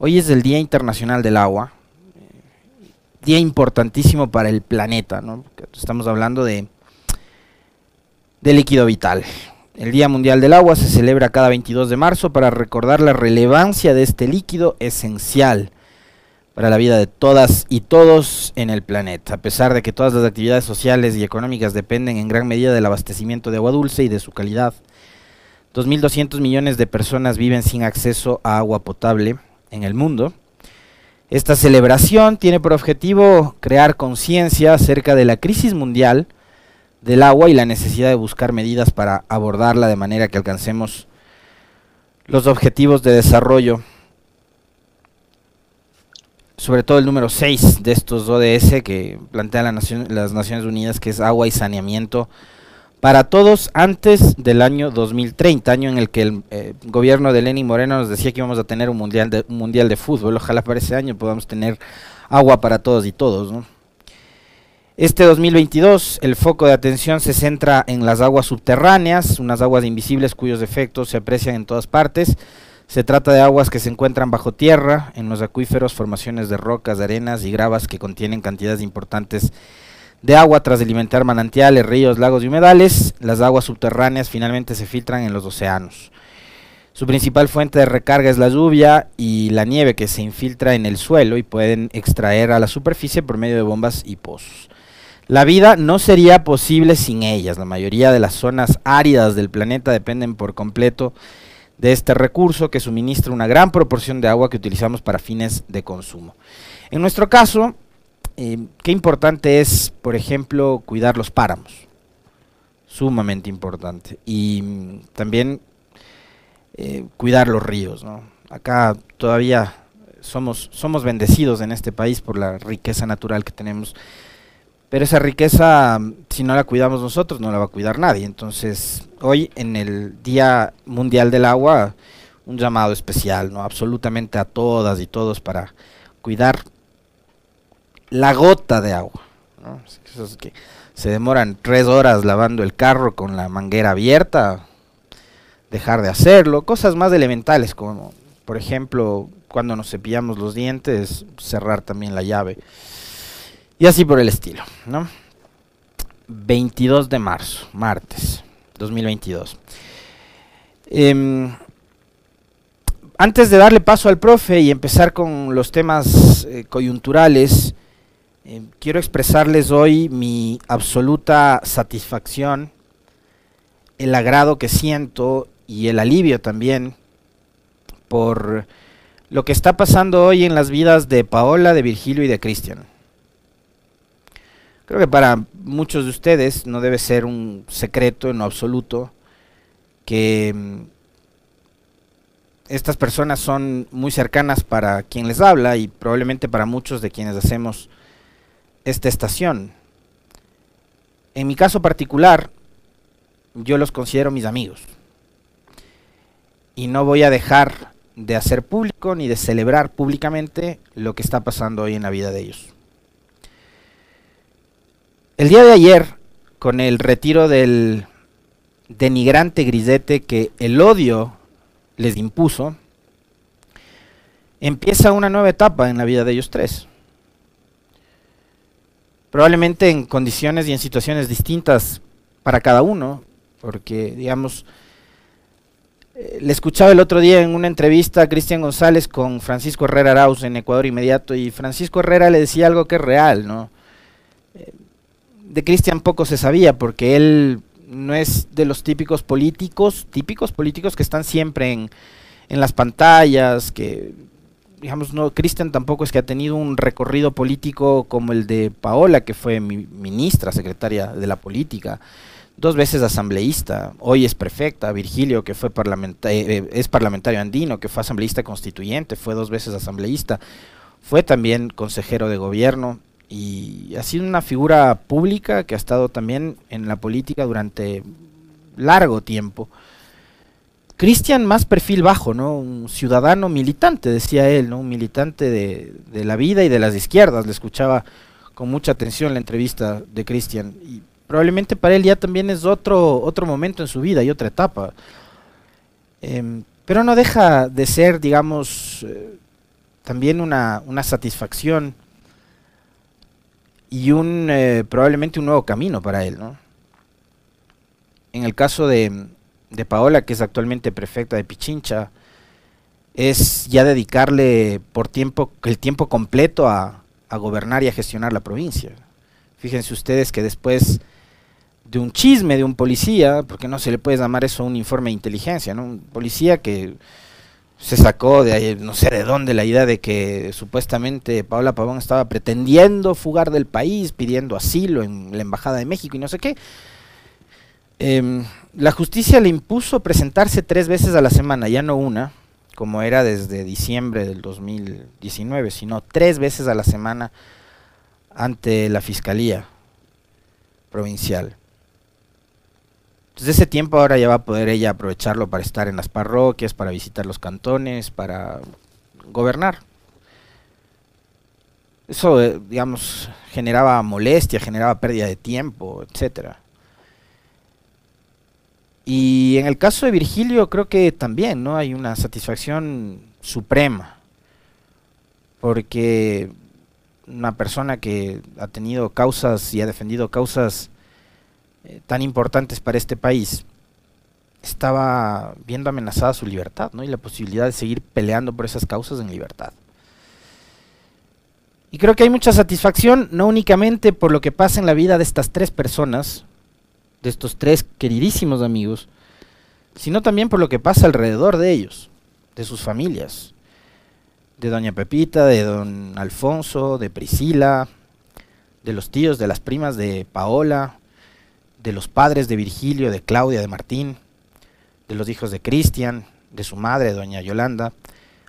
Hoy es el Día Internacional del Agua, día importantísimo para el planeta, ¿no? Estamos hablando de, de líquido vital. El Día Mundial del Agua se celebra cada 22 de marzo para recordar la relevancia de este líquido esencial para la vida de todas y todos en el planeta, a pesar de que todas las actividades sociales y económicas dependen en gran medida del abastecimiento de agua dulce y de su calidad. 2.200 millones de personas viven sin acceso a agua potable en el mundo. Esta celebración tiene por objetivo crear conciencia acerca de la crisis mundial del agua y la necesidad de buscar medidas para abordarla de manera que alcancemos los objetivos de desarrollo, sobre todo el número 6 de estos ODS que plantean las Naciones Unidas, que es agua y saneamiento para todos antes del año 2030, año en el que el eh, gobierno de Lenin Moreno nos decía que íbamos a tener un mundial de, fútbol. Ojalá para ese año podamos tener agua para todos y todos. Este 2022 el foco de atención se centra en las aguas subterráneas, unas aguas invisibles cuyos efectos se aprecian en todas partes. Se trata de aguas que se encuentran bajo tierra, en los acuíferos, formaciones de rocas, arenas y gravas que contienen cantidades importantes agua tras alimentar manantiales, ríos, lagos y humedales. Las aguas subterráneas finalmente se filtran en los océanos. Su principal fuente de recarga es la lluvia y la nieve que se infiltra en el suelo y pueden extraer a la superficie por medio de bombas y pozos. La vida no sería posible sin ellas. La mayoría de las zonas áridas del planeta dependen por completo de este recurso que suministra una gran proporción de agua que utilizamos para fines de consumo. En nuestro caso, eh, qué importante es, por ejemplo, cuidar los páramos. Sumamente importante. Y mm, también eh, cuidar los ríos. Acá todavía somos, somos bendecidos en este país por la riqueza natural que tenemos. Pero esa riqueza, mm, si no la cuidamos nosotros, no la va a cuidar nadie. Entonces, hoy en el Día Mundial del Agua, un llamado especial, ¿no? Absolutamente a todas y todos para cuidar la gota de agua. que se demoran tres horas lavando el carro con la manguera abierta, dejar de hacerlo, cosas más elementales como, por ejemplo, cuando nos cepillamos los dientes, cerrar también la llave. Y así por el estilo, ¿no? 22 de marzo, martes 2022. Em, antes de darle paso al profe y empezar con los temas eh, coyunturales, eh, quiero expresarles hoy mi absoluta satisfacción, el agrado que siento y el alivio también por lo que está pasando hoy en las vidas de Paola, de Virgilio y de Cristian. Creo que para muchos de ustedes no debe ser un secreto en lo absoluto que mm, estas personas son muy cercanas para quien les habla y probablemente para muchos de quienes hacemos esta estación. En mi caso particular, yo los considero mis amigos. Y no voy a dejar de hacer público ni de celebrar públicamente lo que está pasando hoy en la vida de ellos. El día de ayer, con el retiro del denigrante grisete que el odio les impuso, empieza una nueva etapa en la vida de ellos tres probablemente en condiciones y en situaciones distintas para cada uno, porque digamos, eh, le escuchaba el otro día en una entrevista a Cristian González con Francisco Herrera Arauz en Ecuador Inmediato y Francisco Herrera le decía algo que es real, ¿no? Eh, de Cristian poco se sabía porque él no es de los típicos políticos, típicos políticos que están siempre en, en las pantallas, que digamos, no, Cristian tampoco es que ha tenido un recorrido político como el de Paola, que fue ministra, secretaria de la política, dos veces asambleísta, hoy es prefecta, Virgilio, que fue eh, eh, es parlamentario andino, que fue asambleísta constituyente, fue dos veces asambleísta, fue también consejero de gobierno y ha sido una figura pública que ha estado también en la política durante largo tiempo. Cristian más perfil bajo, ¿no? Un ciudadano militante, decía él, ¿no? Un militante de, la vida y de las izquierdas. Le escuchaba con mucha atención la entrevista de Cristian. Y probablemente para él ya también es otro, otro momento en su vida y otra etapa. Em, pero no deja de ser, digamos, eh, también una, una satisfacción y un eh, probablemente un nuevo camino para él, ¿no? En el caso de, de Paola, que es actualmente prefecta de Pichincha, es ya dedicarle por tiempo el tiempo completo a, a gobernar y a gestionar la provincia. Fíjense ustedes que después de un chisme de un policía, porque no se le puede llamar eso un informe de inteligencia, ¿no? Un policía que se sacó de no sé de dónde la idea de que supuestamente Paola Pavón estaba pretendiendo fugar del país, pidiendo asilo en la Embajada de México y no sé qué. Em, la justicia le impuso presentarse tres veces a la semana, ya no una, como era desde diciembre del 2019, sino tres veces a la semana ante la Fiscalía Provincial. Desde ese tiempo ahora ya va a poder ella aprovecharlo para estar en las parroquias, para visitar los cantones, para gobernar. Eso, eh, digamos, generaba molestia, generaba pérdida de tiempo, etcétera. Y en el caso de Virgilio creo que también, ¿no? Hay una satisfacción suprema. Porque una persona que ha tenido causas y ha defendido causas eh, tan importantes para este país, estaba viendo amenazada su libertad ¿no? y la posibilidad de seguir peleando por esas causas en libertad. Y creo que hay mucha satisfacción, no únicamente por lo que pasa en la vida de estas tres personas, de estos tres queridísimos amigos, sino también por lo que pasa alrededor de ellos, de sus familias, de doña Pepita, de don Alfonso, de Priscila, de los tíos, de las primas de Paola, de los padres de Virgilio, de Claudia, de Martín, de los hijos de Cristian, de su madre, doña Yolanda.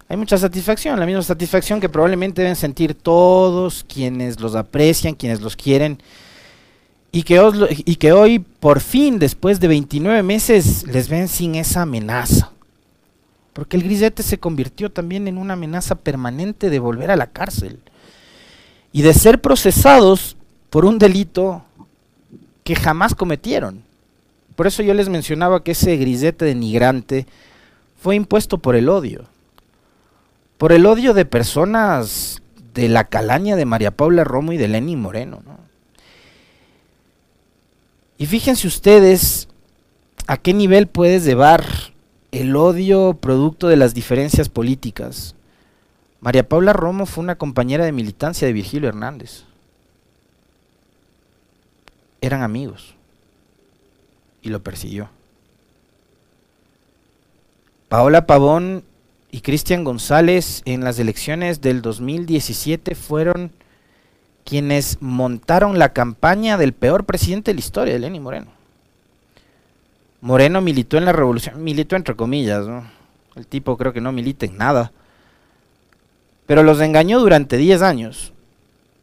Hay mucha satisfacción, la misma satisfacción que probablemente deben sentir todos quienes los aprecian, quienes los quieren, y que, y que hoy, por fin, después de 29 meses, les ven sin esa amenaza. Porque el grisete se convirtió también en una amenaza permanente de volver a la cárcel y de ser procesados por un delito que jamás cometieron. Por eso yo les mencionaba que ese grisete denigrante fue impuesto por el odio. Por el odio de personas de la calaña de María Paula Romo y de Lenny Moreno. Y fíjense ustedes a qué nivel puedes llevar el odio producto de las diferencias políticas. María Paula Romo fue una compañera de militancia de Virgilio Hernández eran amigos y lo persiguió. Paola Pavón y Cristian González en las elecciones del 2017 fueron quienes montaron la campaña del peor presidente de la historia, de Moreno. Moreno militó en la revolución, militó entre comillas, El tipo creo que no milita en nada. Pero los engañó durante 10 años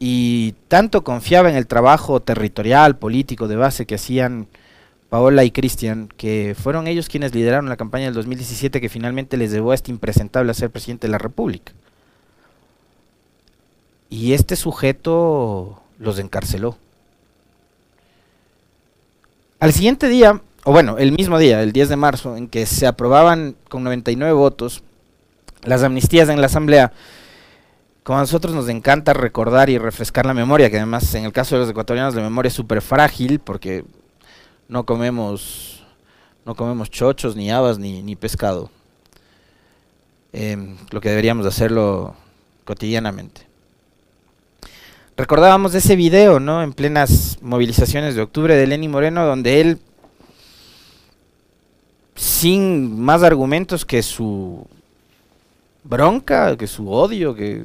y tanto confiaba en el trabajo territorial, político, de base que hacían Paola y Cristian, que fueron ellos quienes lideraron la campaña del 2017 que finalmente les llevó a este impresentable a ser presidente de la República. Y este sujeto los encarceló. Al siguiente día, o bueno, el mismo día, el 10 de marzo, en que se aprobaban con 99 votos las amnistías en la Asamblea, como a nosotros nos encanta recordar y refrescar la memoria, que además en el caso de los ecuatorianos la memoria es súper frágil porque no comemos no comemos chochos, ni habas, ni, pescado. Em, lo que deberíamos hacerlo cotidianamente. Recordábamos ese video, ¿no? En plenas movilizaciones de octubre de Lenny Moreno, donde él, sin más argumentos que su bronca, que su odio, que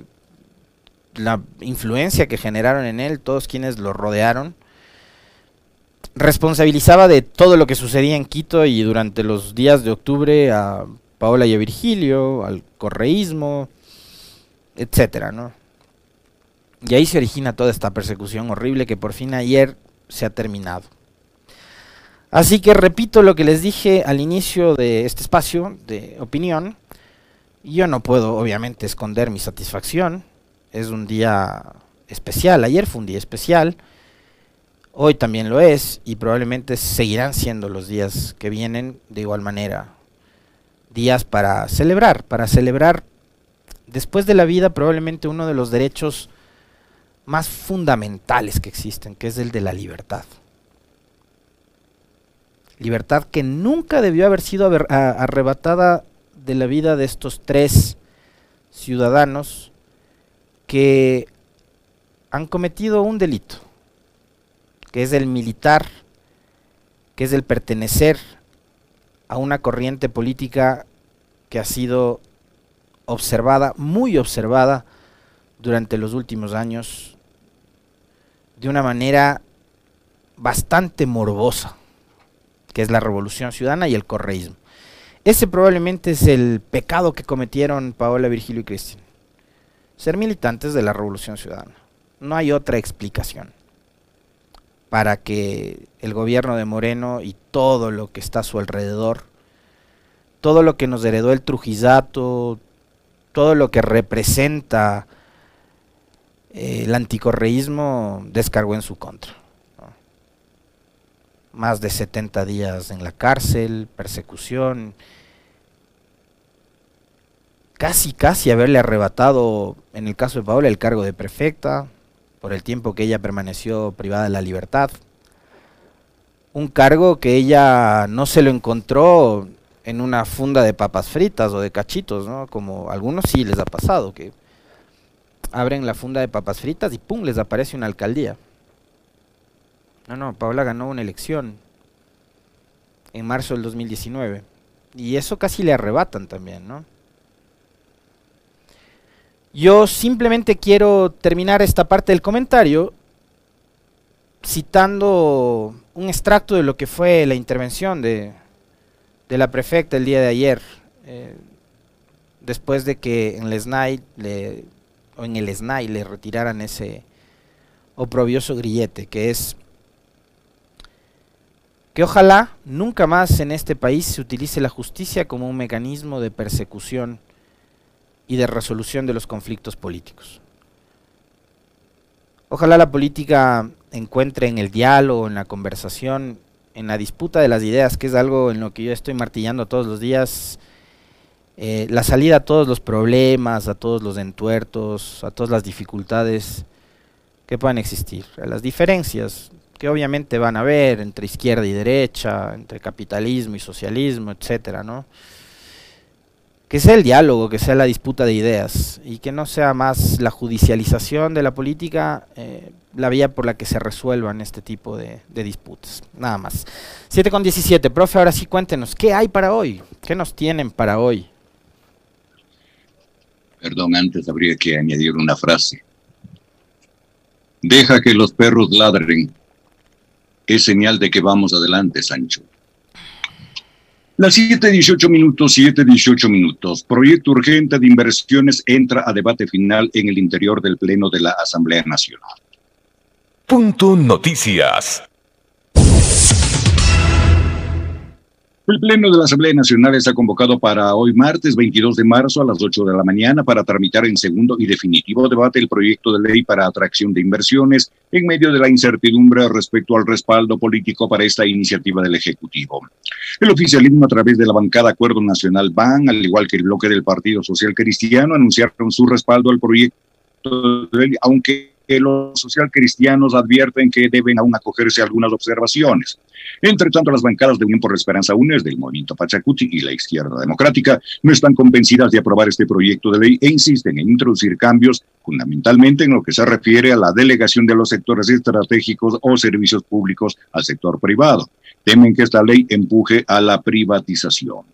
la influencia que generaron en él, todos quienes lo rodearon, responsabilizaba de todo lo que sucedía en Quito y durante los días de octubre a Paola y a Virgilio, al correísmo, etcétera, ¿no? Y ahí se origina toda esta persecución horrible que por fin ayer se ha terminado. Así que repito lo que les dije al inicio de este espacio de opinión. Yo no puedo obviamente esconder mi satisfacción es un día especial. Ayer fue un día especial, hoy también lo es y probablemente seguirán siendo los días que vienen de igual manera. Días para celebrar, para celebrar después de la vida probablemente uno de los derechos más fundamentales que existen, que es el de la libertad. Libertad que nunca debió haber sido arrebatada de la vida de estos tres ciudadanos que han cometido un delito, que es el militar, que es el pertenecer a una corriente política que ha sido observada, muy observada, durante los últimos años, de una manera bastante morbosa, que es la revolución ciudadana y el correísmo. Ese probablemente es el pecado que cometieron Paola, Virgilio y Cristian. Ser militantes de la revolución ciudadana. No hay otra explicación para que el gobierno de Moreno y todo lo que está a su alrededor, todo lo que nos heredó el Trujillato, todo lo que representa eh, el anticorreísmo, descargó en su contra. Más de 70 días en la cárcel, persecución, casi, casi haberle arrebatado, en el caso de Paola, el cargo de prefecta, por el tiempo que ella permaneció privada de la libertad. Un cargo que ella no se lo encontró en una funda de papas fritas o de cachitos, ¿no? Como algunos sí les ha pasado, que abren la funda de papas fritas y ¡pum! les aparece una alcaldía. No, no, Paola ganó una elección en marzo del 2019. Y eso casi le arrebatan también, ¿no? Yo simplemente quiero terminar esta parte del comentario citando un extracto de lo que fue la intervención de, la prefecta el día de ayer, eh, después de que en el SNAI le, o en el SNAI le retiraran ese oprobioso grillete, que es que ojalá nunca más en este país se utilice la justicia como un mecanismo de persecución y de resolución de los conflictos políticos. Ojalá la política encuentre en el diálogo, en la conversación, en la disputa de las ideas, que es algo en lo que yo estoy martillando todos los días, eh, la salida a todos los problemas, a todos los entuertos, a todas las dificultades que puedan existir, a las diferencias que obviamente van a haber entre izquierda y derecha, entre capitalismo y socialismo, etcétera, ¿no? que sea el diálogo, que sea la disputa de ideas y que no sea más la judicialización de la política eh, la vía por la que se resuelvan este tipo de, disputas. Nada más. 7 con 17. Profe, ahora sí cuéntenos, ¿qué hay para hoy? ¿Qué nos tienen para hoy? Perdón, antes habría que añadir una frase. Deja que los perros ladren. Es señal de que vamos adelante, Sancho. Las 7.18 minutos, 7.18 minutos. Proyecto urgente de inversiones entra a debate final en el interior del Pleno de la Asamblea Nacional. Punto Noticias. El Pleno de la Asamblea Nacional está convocado para hoy martes 22 de marzo a las 8 de la mañana para tramitar en segundo y definitivo debate el proyecto de ley para atracción de inversiones en medio de la incertidumbre respecto al respaldo político para esta iniciativa del Ejecutivo. El oficialismo a través de la bancada Acuerdo Nacional BAN, al igual que el bloque del Partido Social Cristiano, anunciaron su respaldo al proyecto de ley, aunque los social cristianos advierten que deben aún acogerse algunas observaciones. Entre tanto, las bancadas de Unión por la Esperanza UNES del Movimiento Pachacuti y la Izquierda Democrática no están convencidas de aprobar este proyecto de ley e insisten en introducir cambios fundamentalmente en lo que se refiere a la delegación de los sectores estratégicos o servicios públicos al sector privado. Temen que esta ley empuje a la privatización.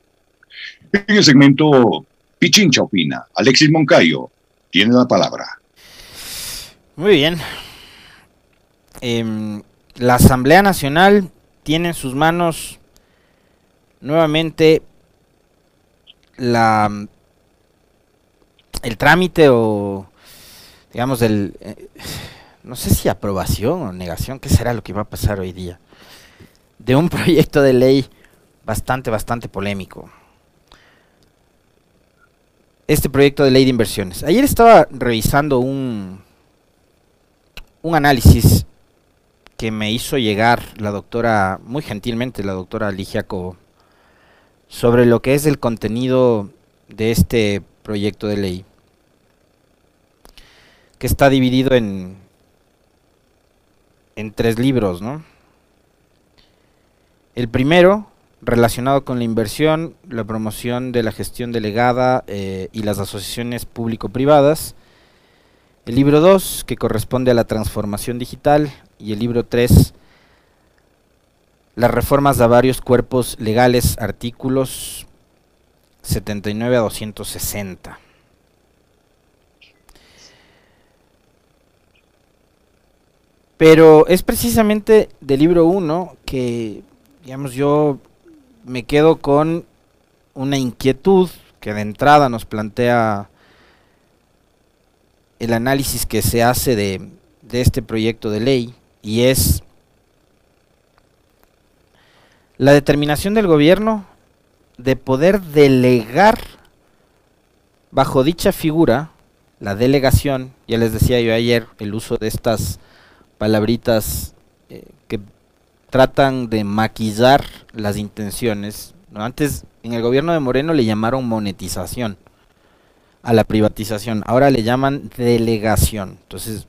En el segmento Pichincha opina, Alexis Moncayo tiene la palabra. Muy bien. Em, la Asamblea Nacional tiene en sus manos nuevamente la el trámite o digamos el eh, no sé si aprobación o negación, qué será lo que va a pasar hoy día de un proyecto de ley bastante bastante polémico. Este proyecto de ley de inversiones. Ayer estaba revisando un un análisis que me hizo llegar la doctora, muy gentilmente la doctora Ligia Cobo, sobre lo que es el contenido de este proyecto de ley. que está dividido en, en tres libros, ¿no? El primero, relacionado con la inversión, la promoción de la gestión delegada eh, y las asociaciones público-privadas. El libro 2, que corresponde a la transformación digital. Y el libro 3, las reformas a varios cuerpos legales, artículos 79 a 260. Pero es precisamente del libro 1 que, digamos, yo me quedo con una inquietud que de entrada nos plantea el análisis que se hace de, este proyecto de ley y es la determinación del gobierno de poder delegar bajo dicha figura, la delegación, ya les decía yo ayer, el uso de estas palabritas eh, que tratan de maquillar las intenciones. Antes en el gobierno de Moreno le llamaron monetización a la privatización, ahora le llaman delegación. Entonces,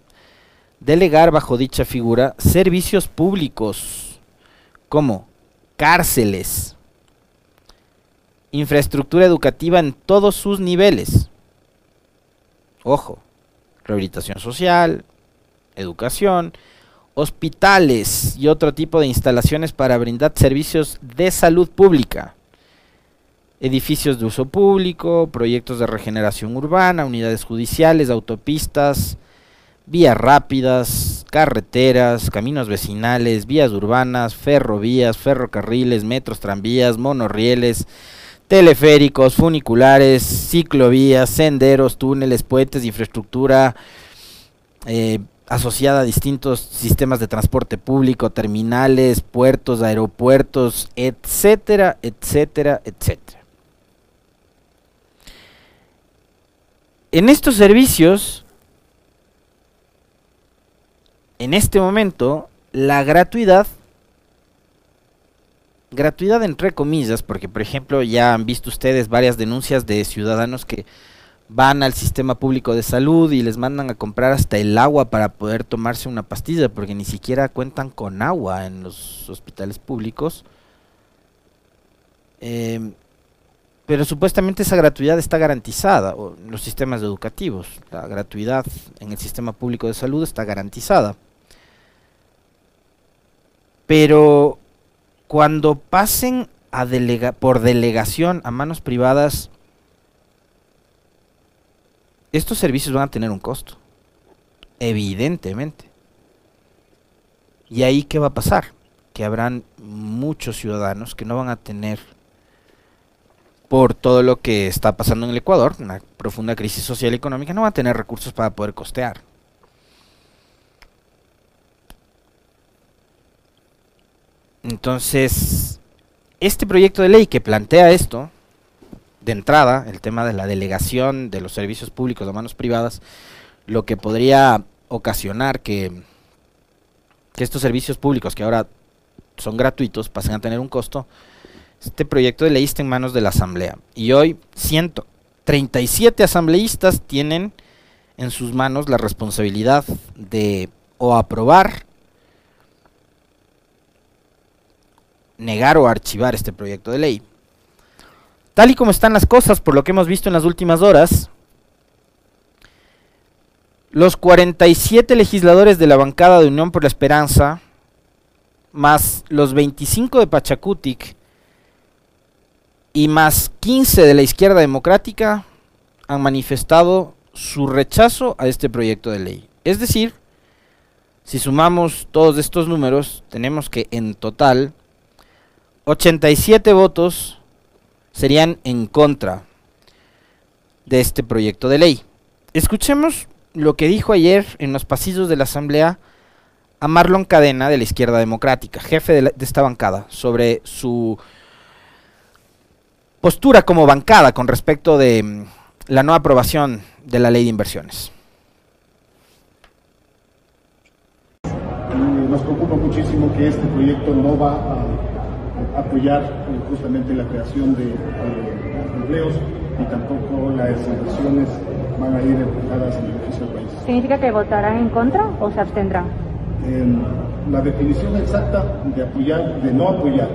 delegar bajo dicha figura servicios públicos. Como cárceles, infraestructura educativa en todos sus niveles. Ojo, rehabilitación social, educación, hospitales y otro tipo de instalaciones para brindar servicios de salud pública, edificios de uso público, proyectos de regeneración urbana, unidades judiciales, autopistas, vías rápidas, carreteras, caminos vecinales, vías urbanas, ferrovías, ferrocarriles, metros, tranvías, monorrieles, teleféricos, funiculares, ciclovías, senderos, túneles, puentes, infraestructura eh, asociada a distintos sistemas de transporte público, terminales, puertos, aeropuertos, etcétera, etcétera, etcétera. En estos servicios en este momento la gratuidad, gratuidad entre comillas, porque por ejemplo ya han visto ustedes varias denuncias de ciudadanos que van al sistema público de salud y les mandan a comprar hasta el agua para poder tomarse una pastilla, porque ni siquiera cuentan con agua en los hospitales públicos. Em, pero supuestamente esa gratuidad está garantizada en los sistemas educativos. La gratuidad en el sistema público de salud está garantizada. Pero cuando pasen a delega por delegación a manos privadas, estos servicios van a tener un costo. Evidentemente. ¿Y ahí qué va a pasar? Que habrán muchos ciudadanos que no van a tener, por todo lo que está pasando en el Ecuador, una profunda crisis social y económica, no van a tener recursos para poder costear. Entonces, este proyecto de ley que plantea esto, de entrada, el tema de la delegación de los servicios públicos a manos privadas, lo que podría ocasionar que, que estos servicios públicos que ahora son gratuitos pasen a tener un costo, este proyecto de ley está en manos de la Asamblea. Y hoy 137 asambleístas tienen en sus manos la responsabilidad de o aprobar negar o archivar este proyecto de ley. Tal y como están las cosas, por lo que hemos visto en las últimas horas, los 47 legisladores de la bancada de Unión por la Esperanza, más los 25 de Pachacutic y más 15 de la izquierda democrática, han manifestado su rechazo a este proyecto de ley. Es decir, si sumamos todos estos números, tenemos que en total 87 votos serían en contra de este proyecto de ley. Escuchemos lo que dijo ayer en los pasillos de la Asamblea a Marlon Cadena de la Izquierda Democrática, jefe de, esta bancada, sobre su postura como bancada con respecto de mm, la no aprobación de la ley de inversiones. Nos preocupa muchísimo que este proyecto no va a apoyar eh, justamente la creación de empleos y tampoco las inversiones van a ir enfocadas en beneficio del país. ¿Significa que votarán en contra o se abstendrán? la definición exacta de apoyar, de no apoyar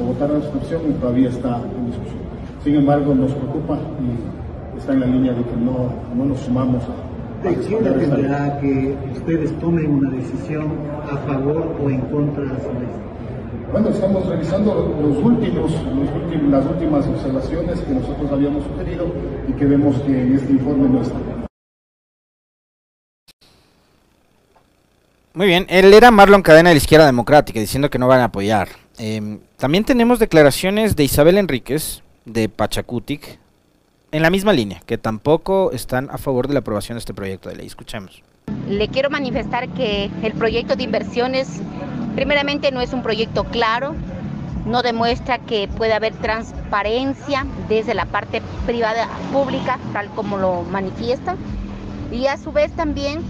o votar a la abstención todavía está en discusión. Sin embargo, nos preocupa y está en la línea de que no, no nos sumamos a... ¿De quién dependerá que ustedes tomen una decisión a favor o en contra de la? Bueno, estamos revisando los últimos, los las últimas observaciones que nosotros habíamos sugerido y que vemos que en este informe no están. Muy bien, él era Marlon Cadena de la Izquierda Democrática, diciendo que no van a apoyar. Em, también tenemos declaraciones de Isabel Enríquez, de Pachacutic, en la misma línea, que tampoco están a favor de la aprobación de este proyecto de ley. Escuchemos. Le quiero manifestar que el proyecto de inversiones, primeramente, no es un proyecto claro, no demuestra que puede haber transparencia desde la parte privada pública, tal como lo manifiesta, y a su vez también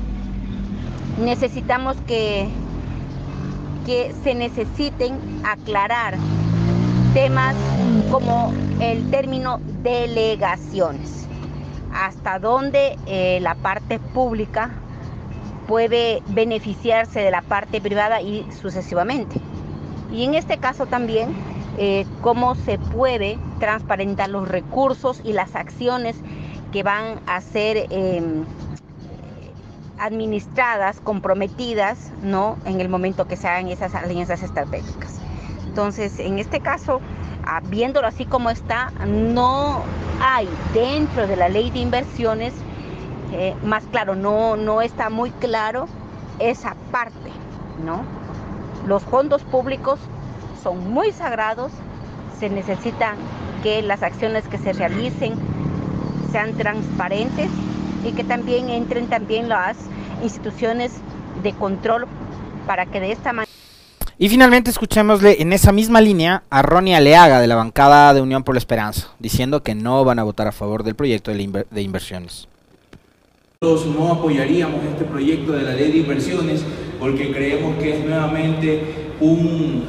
necesitamos que, que se necesiten aclarar temas como el término delegaciones, hasta dónde eh, la parte pública puede beneficiarse de la parte privada y sucesivamente. Y en este caso también, eh, cómo se puede transparentar los recursos y las acciones que van a ser em, administradas, comprometidas, ¿no? En el momento que se hagan esas alianzas estratégicas. Entonces, en este caso, ah, viéndolo así como está, no hay dentro de la ley de inversiones, eh, más claro, no, no está muy claro esa parte, ¿no? Los fondos públicos son muy sagrados, se necesita que las acciones que se realicen sean transparentes y que también entren también las instituciones de control para que de esta manera... Y finalmente escuchémosle en esa misma línea a Ronnie Aleaga de la bancada de Unión por la Esperanza, diciendo que no van a votar a favor del proyecto de, de inversiones. Nosotros no apoyaríamos este proyecto de la ley de inversiones porque creemos que es nuevamente un...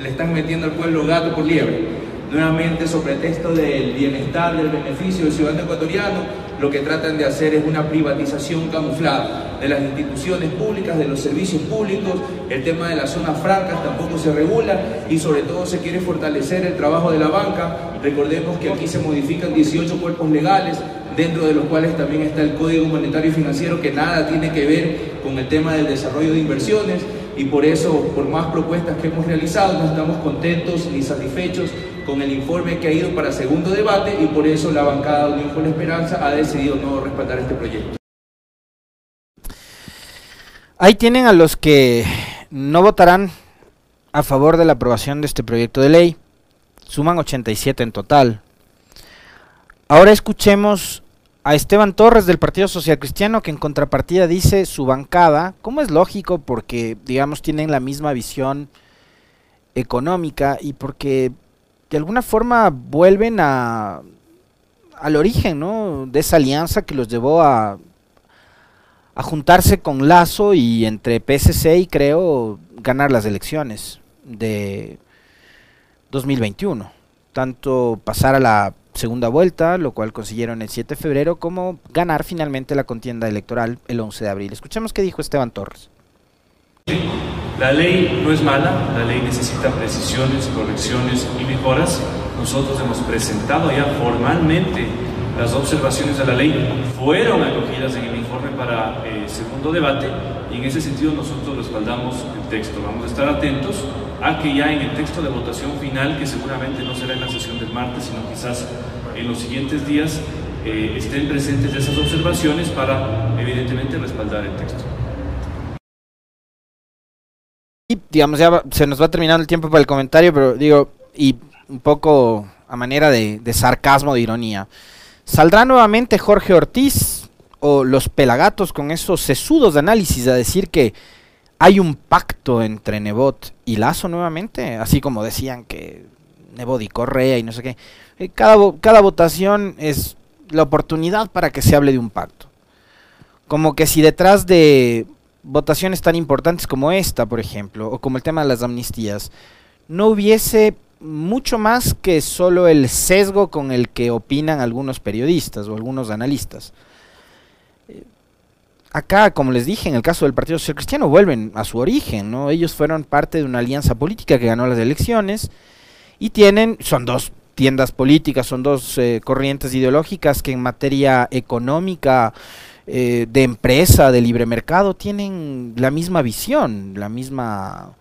le están metiendo al pueblo gato por liebre. Nuevamente, sobre pretexto del bienestar, del beneficio del ciudadano ecuatoriano, lo que tratan de hacer es una privatización camuflada de las instituciones públicas, de los servicios públicos, el tema de las zonas francas tampoco se regula y sobre todo se quiere fortalecer el trabajo de la banca. Recordemos que aquí se modifican 18 cuerpos legales, dentro de los cuales también está el Código Monetario y Financiero, que nada tiene que ver con el tema del desarrollo de inversiones y por eso, por más propuestas que hemos realizado, no estamos contentos ni satisfechos con el informe que ha ido para segundo debate y por eso la bancada de Unión por Esperanza ha decidido no respaldar este proyecto. Ahí tienen a los que no votarán a favor de la aprobación de este proyecto de ley. Suman 87 en total. Ahora escuchemos a Esteban Torres del Partido Social Cristiano que en contrapartida dice su bancada, como es lógico porque digamos tienen la misma visión económica y porque de alguna forma vuelven a al origen ¿no? de esa alianza que los llevó a, a juntarse con Lazo y entre PSC y creo ganar las elecciones de 2021. Tanto pasar a la segunda vuelta, lo cual consiguieron el 7 de febrero, como ganar finalmente la contienda electoral el 11 de abril. Escuchemos qué dijo Esteban Torres. La ley no es mala, la ley necesita precisiones, correcciones y mejoras. Nosotros hemos presentado ya formalmente las observaciones de la ley, fueron acogidas en el informe para eh, segundo debate y en ese sentido nosotros respaldamos el texto. Vamos a estar atentos a que ya en el texto de votación final, que seguramente no será en la sesión del martes, sino quizás en los siguientes días, eh, estén presentes esas observaciones para evidentemente respaldar el texto. Digamos, ya se nos va terminando el tiempo para el comentario, pero digo, y un poco a manera de, sarcasmo, de ironía. ¿Saldrá nuevamente Jorge Ortiz o los pelagatos con esos sesudos de análisis a decir que hay un pacto entre Nebot y Lazo nuevamente? Así como decían que Nebot y Correa y no sé qué. Eh, cada, cada votación es la oportunidad para que se hable de un pacto. Como que si detrás de votaciones tan importantes como esta, por ejemplo, o como el tema de las amnistías, no hubiese mucho más que solo el sesgo con el que opinan algunos periodistas o algunos analistas. Eh, acá, como les dije, en el caso del Partido Social Cristiano, vuelven a su origen, ¿no? Ellos fueron parte de una alianza política que ganó las elecciones y tienen, son dos tiendas políticas, son dos eh, corrientes ideológicas que en materia económica, eh, de empresa, de libre mercado, tienen la misma visión, la misma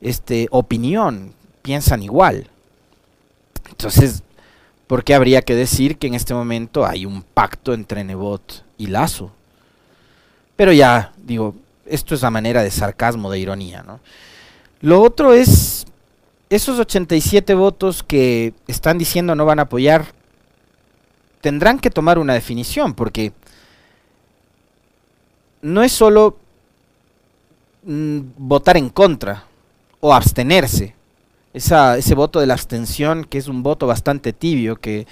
este, opinión, piensan igual. Entonces, ¿por qué habría que decir que en este momento hay un pacto entre Nebot y Lazo? Pero ya, digo, esto es a manera de sarcasmo, de ironía, ¿no? Lo otro es esos 87 votos que están diciendo no van a apoyar, tendrán que tomar una definición, porque no es solo mm, votar en contra o abstenerse. ese voto de la abstención, que es un voto bastante tibio, que,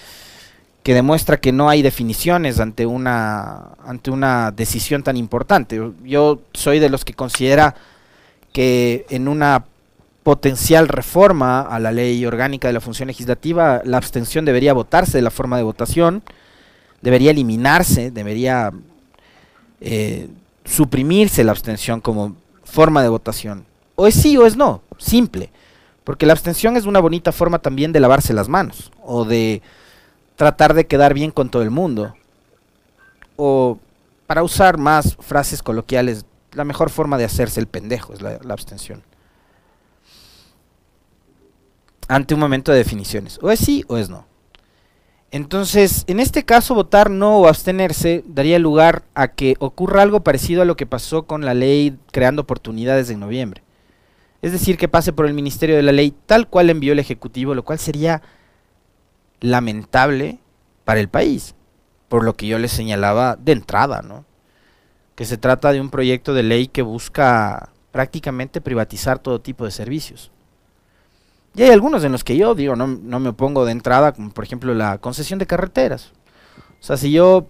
que demuestra que no hay definiciones ante una, ante una decisión tan importante. Yo soy de los que considera que en una potencial reforma a la ley orgánica de la función legislativa, la abstención debería votarse de la forma de votación, debería eliminarse, debería eh, suprimirse la abstención como forma de votación. O es sí o es no, simple. Porque la abstención es una bonita forma también de lavarse las manos, o de tratar de quedar bien con todo el mundo. O para usar más frases coloquiales, la mejor forma de hacerse el pendejo es la abstención ante un momento de definiciones. O es sí o es no. Entonces, en este caso, votar no o abstenerse daría lugar a que ocurra algo parecido a lo que pasó con la ley creando oportunidades en noviembre. Es decir, que pase por el Ministerio de la Ley tal cual envió el Ejecutivo, lo cual sería lamentable para el país, por lo que yo les señalaba de entrada, ¿no? Que se trata de un proyecto de ley que busca prácticamente privatizar todo tipo de servicios. Y hay algunos en los que yo digo, no, no me opongo de entrada, como por ejemplo la concesión de carreteras. O sea, si yo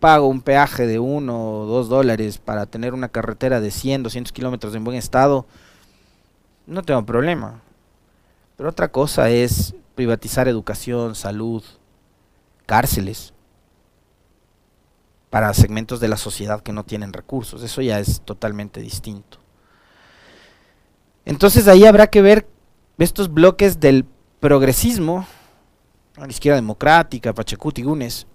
pago un peaje de uno o dos dólares para tener una carretera de 100, 200 kilómetros en buen estado, no tengo problema. Pero otra cosa es privatizar educación, salud, cárceles para segmentos de la sociedad que no tienen recursos. Eso ya es totalmente distinto. Entonces ahí habrá que ver estos bloques del progresismo, la izquierda democrática, Pachacuti, Gunes,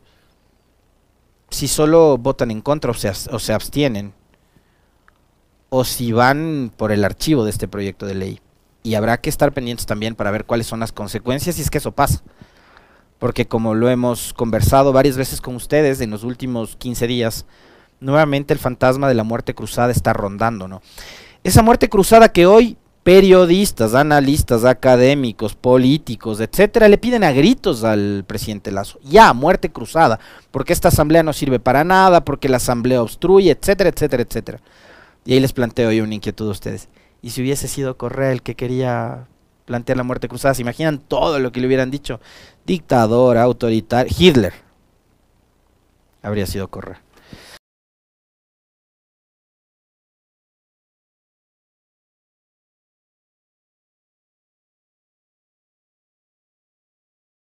si solo votan en contra o se, o se abstienen, o si van por el archivo de este proyecto de ley. Y habrá que estar pendientes también para ver cuáles son las consecuencias si es que eso pasa. Porque como lo hemos conversado varias veces con ustedes en los últimos 15 días, nuevamente el fantasma de la muerte cruzada está rondando, ¿no? Esa muerte cruzada que hoy periodistas, analistas, académicos, políticos, etcétera, le piden a gritos al presidente Lazo, ya, muerte cruzada, porque esta asamblea no sirve para nada, porque la asamblea obstruye, etcétera, etcétera, etcétera. Y ahí les planteo yo una inquietud a ustedes. Y si hubiese sido Correa el que quería plantear la muerte cruzada, ¿se imaginan todo lo que le hubieran dicho? Dictador, autoritario, Hitler. Habría sido Correa.